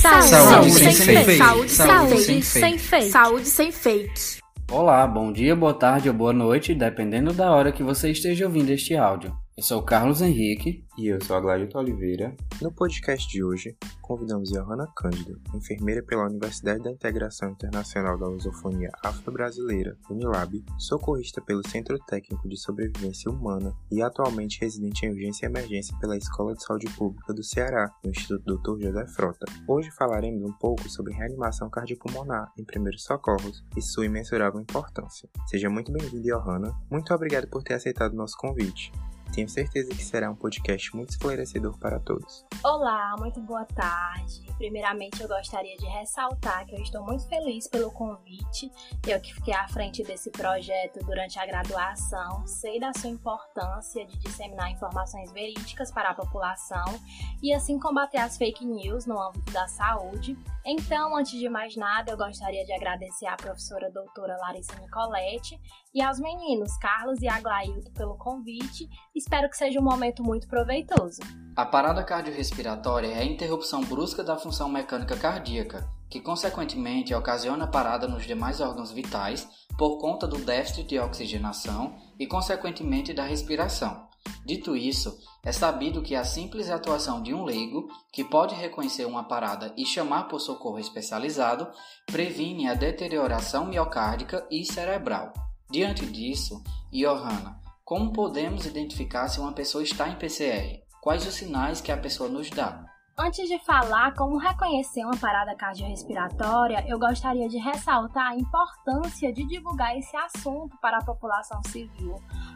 Saúde, Saúde sem, sem fake. fake. Saúde, Saúde sem, sem sem fake. Saúde sem fake. Olá, bom dia, boa tarde ou boa noite, dependendo da hora que você esteja ouvindo este áudio. Eu sou o Carlos Henrique. E eu sou a Gladito Oliveira. No podcast de hoje, convidamos Johanna Cândido, enfermeira pela Universidade da Integração Internacional da Lusofonia Afro-Brasileira, Unilab, socorrista pelo Centro Técnico de Sobrevivência Humana e atualmente residente em urgência e emergência pela Escola de Saúde Pública do Ceará, no Instituto Dr. José Frota. Hoje falaremos um pouco sobre reanimação cardiopulmonar em primeiros socorros e sua imensurável importância. Seja muito bem-vinda, Johanna. Muito obrigado por ter aceitado o nosso convite. Tenho certeza que será um podcast muito esclarecedor para todos. Olá, muito boa tarde. Primeiramente, eu gostaria de ressaltar que eu estou muito feliz pelo convite. Eu que fiquei à frente desse projeto durante a graduação, sei da sua importância de disseminar informações verídicas para a população e assim combater as fake news no âmbito da saúde. Então, antes de mais nada, eu gostaria de agradecer à professora doutora Larissa Nicoletti e aos meninos Carlos e Aglailton pelo convite. Espero que seja um momento muito proveitoso. A parada cardiorrespiratória é a interrupção brusca da função mecânica cardíaca, que consequentemente ocasiona parada nos demais órgãos vitais por conta do déficit de oxigenação e consequentemente da respiração. Dito isso, é sabido que a simples atuação de um leigo, que pode reconhecer uma parada e chamar por socorro especializado, previne a deterioração miocárdica e cerebral. Diante disso, Johanna, como podemos identificar se uma pessoa está em PCR? Quais os sinais que a pessoa nos dá? Antes de falar como reconhecer uma parada cardiorrespiratória, eu gostaria de ressaltar a importância de divulgar esse assunto para a população civil,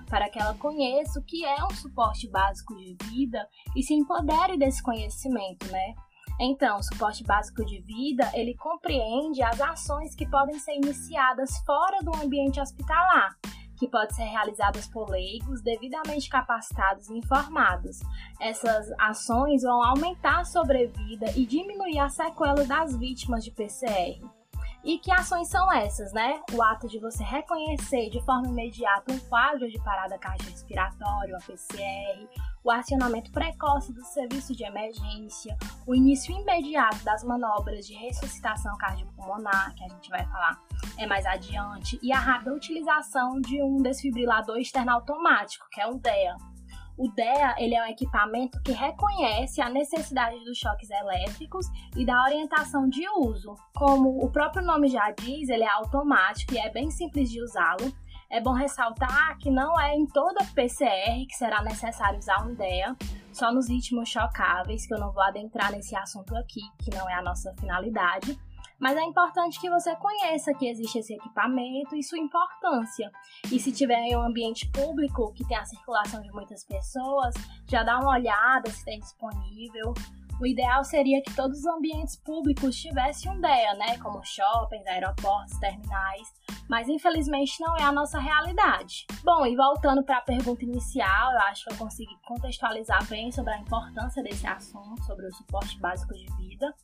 para que ela conheça o que é um suporte básico de vida e se empodere desse conhecimento, né? Então, o suporte básico de vida, ele compreende as ações que podem ser iniciadas fora do ambiente hospitalar, que podem ser realizadas por leigos devidamente capacitados e informados. Essas ações vão aumentar a sobrevida e diminuir a sequela das vítimas de PCR. E que ações são essas, né? O ato de você reconhecer de forma imediata um quadro de parada cardiorrespiratória, uma PCR, o acionamento precoce do serviço de emergência, o início imediato das manobras de ressuscitação cardiopulmonar, que a gente vai falar é mais adiante, e a rápida utilização de um desfibrilador externo automático, que é um DEA. O DEA ele é um equipamento que reconhece a necessidade dos choques elétricos e da orientação de uso. Como o próprio nome já diz, ele é automático e é bem simples de usá-lo. É bom ressaltar que não é em toda PCR que será necessário usar um DEA, só nos ritmos chocáveis, que eu não vou adentrar nesse assunto aqui, que não é a nossa finalidade. Mas é importante que você conheça que existe esse equipamento e sua importância. E se tiver em um ambiente público que tem a circulação de muitas pessoas, já dá uma olhada se tem disponível. O ideal seria que todos os ambientes públicos tivessem um DEA, né? Como shoppings, aeroportos, terminais. Mas infelizmente não é a nossa realidade. Bom, e voltando para a pergunta inicial, eu acho que eu consegui contextualizar bem sobre a importância desse assunto, sobre o suporte básico de vida.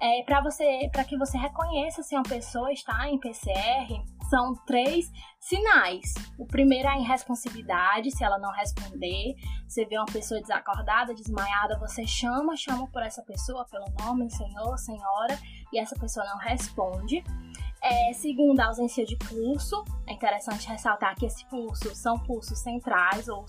É, para você, para que você reconheça se uma pessoa está em PCR, são três sinais. O primeiro é a irresponsividade, se ela não responder, você vê uma pessoa desacordada, desmaiada, você chama, chama por essa pessoa pelo nome, senhor, senhora, e essa pessoa não responde. É, segundo, a ausência de pulso. É interessante ressaltar que esse pulso são pulsos centrais, ou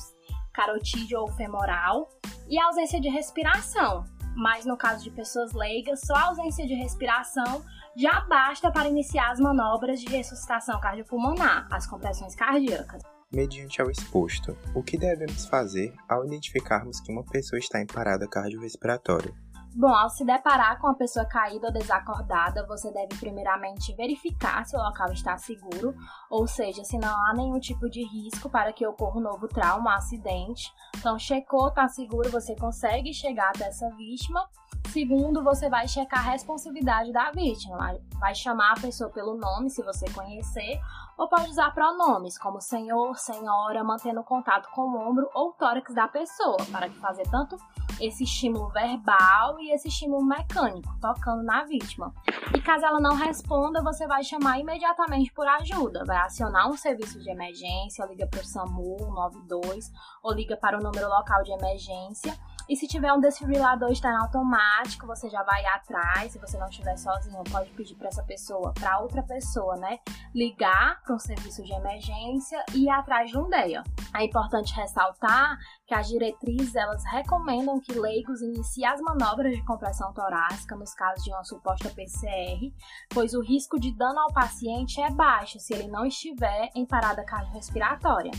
carotídeo ou femoral. E a ausência de respiração. Mas no caso de pessoas leigas, só a ausência de respiração já basta para iniciar as manobras de ressuscitação cardiopulmonar, as compressões cardíacas. Mediante ao exposto, o que devemos fazer ao identificarmos que uma pessoa está em parada cardiorrespiratória? Bom, ao se deparar com uma pessoa caída ou desacordada, você deve primeiramente verificar se o local está seguro, ou seja, se não há nenhum tipo de risco para que ocorra um novo trauma, um acidente. Então, checou, está seguro, você consegue chegar até essa vítima. Segundo, você vai checar a responsividade da vítima, vai chamar a pessoa pelo nome, se você conhecer, ou pode usar pronomes como senhor, senhora, mantendo contato com o ombro ou tórax da pessoa, para fazer tanto esse estímulo verbal e esse estímulo mecânico, tocando na vítima. E caso ela não responda, você vai chamar imediatamente por ajuda, vai acionar um serviço de emergência, liga para o SAMU 92 ou liga para o número local de emergência E se tiver um desfibrilador externo automático, você já vai atrás. Se você não estiver sozinho, pode pedir para essa pessoa, para outra pessoa, né, ligar para um serviço de emergência e ir atrás de um DEA. É importante ressaltar que as diretrizes elas recomendam que leigos iniciem as manobras de compressão torácica nos casos de uma suposta PCR, pois o risco de dano ao paciente é baixo se ele não estiver em parada cardiorrespiratória.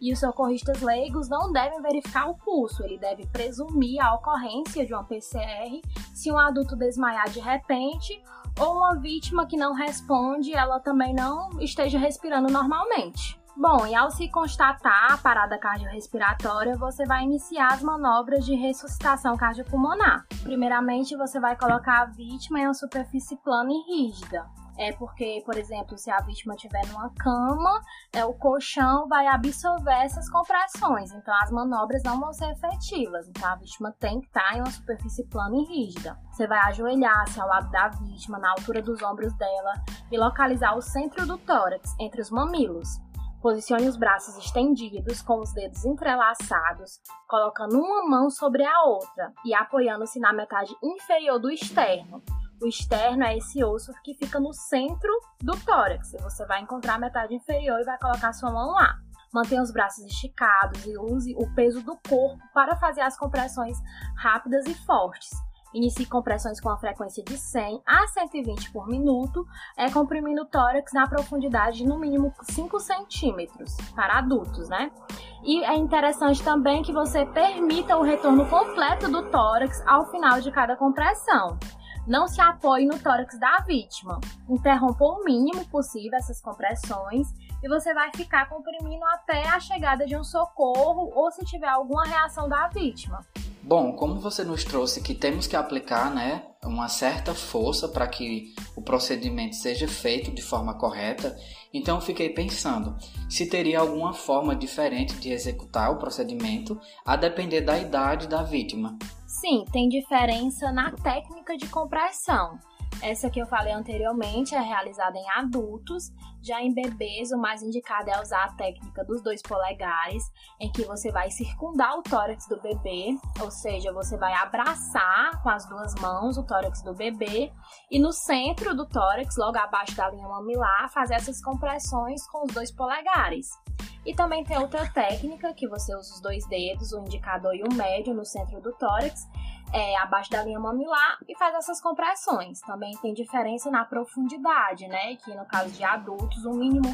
E os socorristas leigos não devem verificar o pulso, ele deve presumir a ocorrência de uma PCR se um adulto desmaiar de repente ou uma vítima que não responde, ela também não esteja respirando normalmente. Bom, e ao se constatar a parada cardiorrespiratória, você vai iniciar as manobras de ressuscitação cardiopulmonar. Primeiramente, você vai colocar a vítima em uma superfície plana e rígida. É porque, por exemplo, se a vítima estiver numa cama, é, o colchão vai absorver essas compressões, então as manobras não vão ser efetivas. Então a vítima tem que estar em uma superfície plana e rígida. Você vai ajoelhar-se ao lado da vítima, na altura dos ombros dela, e localizar o centro do tórax, entre os mamilos. Posicione os braços estendidos, com os dedos entrelaçados, colocando uma mão sobre a outra e apoiando-se na metade inferior do externo. O externo é esse osso que fica no centro do tórax. Você vai encontrar a metade inferior e vai colocar sua mão lá. Mantenha os braços esticados e use o peso do corpo para fazer as compressões rápidas e fortes. Inicie compressões com a frequência de 100 a 120 por minuto, é, comprimindo o tórax na profundidade de no mínimo 5 centímetros para adultos, né? E é interessante também que você permita o retorno completo do tórax ao final de cada compressão. Não se apoie no tórax da vítima. Interrompa o mínimo possível essas compressões e você vai ficar comprimindo até a chegada de um socorro ou se tiver alguma reação da vítima. Bom, como você nos trouxe que temos que aplicar né, uma certa força para que o procedimento seja feito de forma correta, então fiquei pensando se teria alguma forma diferente de executar o procedimento a depender da idade da vítima. Sim, tem diferença na técnica de compressão. Essa que eu falei anteriormente é realizada em adultos, já em bebês o mais indicado é usar a técnica dos dois polegares, em que você vai circundar o tórax do bebê, ou seja, você vai abraçar com as duas mãos o tórax do bebê e no centro do tórax, logo abaixo da linha mamilar, fazer essas compressões com os dois polegares. E também tem outra técnica que você usa os dois dedos, o indicador e o médio no centro do tórax, é, abaixo da linha mamilar e faz essas compressões. Também tem diferença na profundidade, né? Que no caso de adultos, o mínimo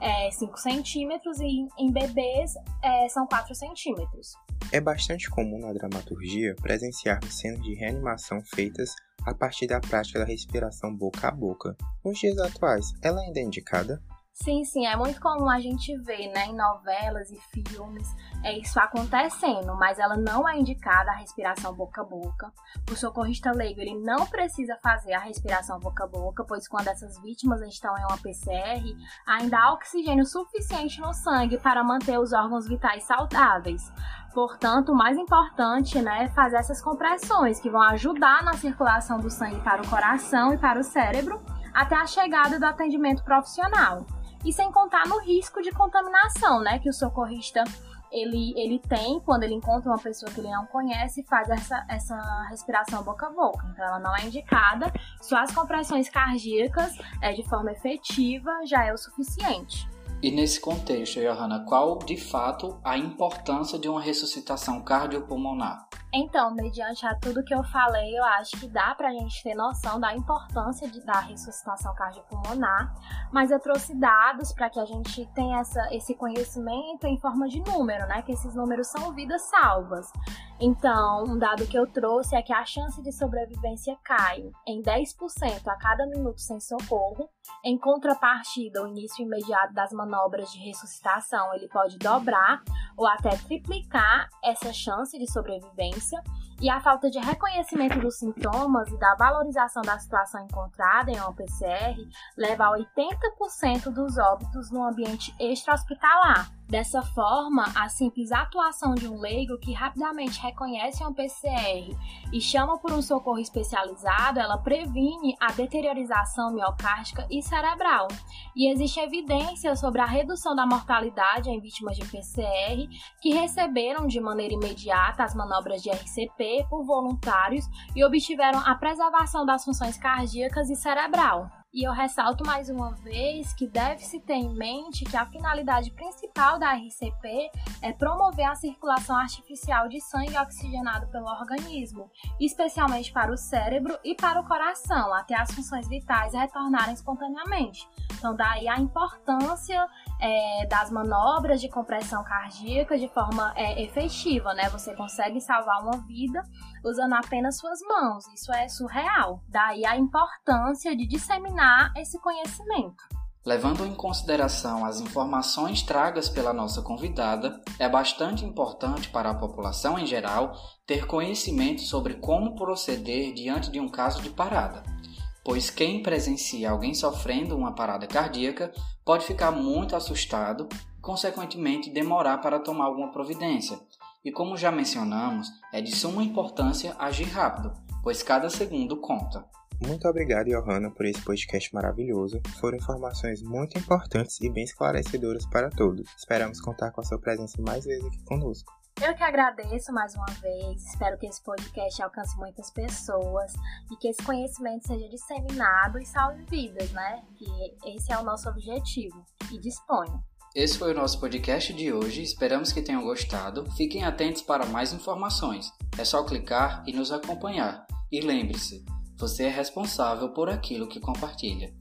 é 5 centímetros e em bebês é, são 4 centímetros. É bastante comum na dramaturgia presenciar cenas de reanimação feitas a partir da prática da respiração boca a boca. Nos dias atuais, ela ainda é indicada? Sim, sim, é muito comum a gente ver, né, em novelas e filmes, é isso acontecendo, mas ela não é indicada a respiração boca a boca. O socorrista leigo, ele não precisa fazer a respiração boca a boca, pois quando essas vítimas estão em uma PCR, ainda há oxigênio suficiente no sangue para manter os órgãos vitais saudáveis. Portanto, o mais importante né, é fazer essas compressões que vão ajudar na circulação do sangue para o coração e para o cérebro até a chegada do atendimento profissional e sem contar no risco de contaminação, né, que o socorrista ele, ele tem quando ele encontra uma pessoa que ele não conhece e faz essa, essa respiração boca a boca. Então, ela não é indicada, só as compressões cardíacas é, de forma efetiva já é o suficiente. E nesse contexto, Johanna, qual de fato a importância de uma ressuscitação cardiopulmonar? Então, mediante a tudo que eu falei, eu acho que dá pra gente ter noção da importância de, da ressuscitação cardiopulmonar, mas eu trouxe dados para que a gente tenha essa, esse conhecimento em forma de número, né? Que esses números são vidas salvas. Então, um dado que eu trouxe é que a chance de sobrevivência cai em 10% a cada minuto sem socorro. Em contrapartida, o início imediato das manobras de ressuscitação ele pode dobrar ou até triplicar essa chance de sobrevivência. E a falta de reconhecimento dos sintomas e da valorização da situação encontrada em uma PCR leva a 80% dos óbitos no ambiente extra-hospitalar. Dessa forma, a simples atuação de um leigo que rapidamente reconhece um PCR e chama por um socorro especializado, ela previne a deteriorização miocárdica e cerebral. E existe evidência sobre a redução da mortalidade em vítimas de PCR que receberam de maneira imediata as manobras de RCP por voluntários e obtiveram a preservação das funções cardíacas e cerebral. E eu ressalto mais uma vez que deve-se ter em mente que a finalidade principal da RCP é promover a circulação artificial de sangue oxigenado pelo organismo, especialmente para o cérebro e para o coração, até as funções vitais retornarem espontaneamente. Então, daí a importância é, das manobras de compressão cardíaca de forma é, efetiva, né? Você consegue salvar uma vida usando apenas suas mãos. Isso é surreal. Daí a importância de disseminar esse conhecimento. Levando em consideração as informações tragas pela nossa convidada, é bastante importante para a população em geral ter conhecimento sobre como proceder diante de um caso de parada, pois quem presencia alguém sofrendo uma parada cardíaca pode ficar muito assustado e, consequentemente, demorar para tomar alguma providência, e como já mencionamos, é de suma importância agir rápido, pois cada segundo conta. Muito obrigado, Johanna, por esse podcast maravilhoso. Foram informações muito importantes e bem esclarecedoras para todos. Esperamos contar com a sua presença mais vezes aqui conosco. Eu que agradeço mais uma vez. Espero que esse podcast alcance muitas pessoas e que esse conhecimento seja disseminado e salve vidas, né? Que esse é o nosso objetivo. E disponha. Esse foi o nosso podcast de hoje, esperamos que tenham gostado. Fiquem atentos para mais informações. É só clicar e nos acompanhar. E lembre-se, você é responsável por aquilo que compartilha.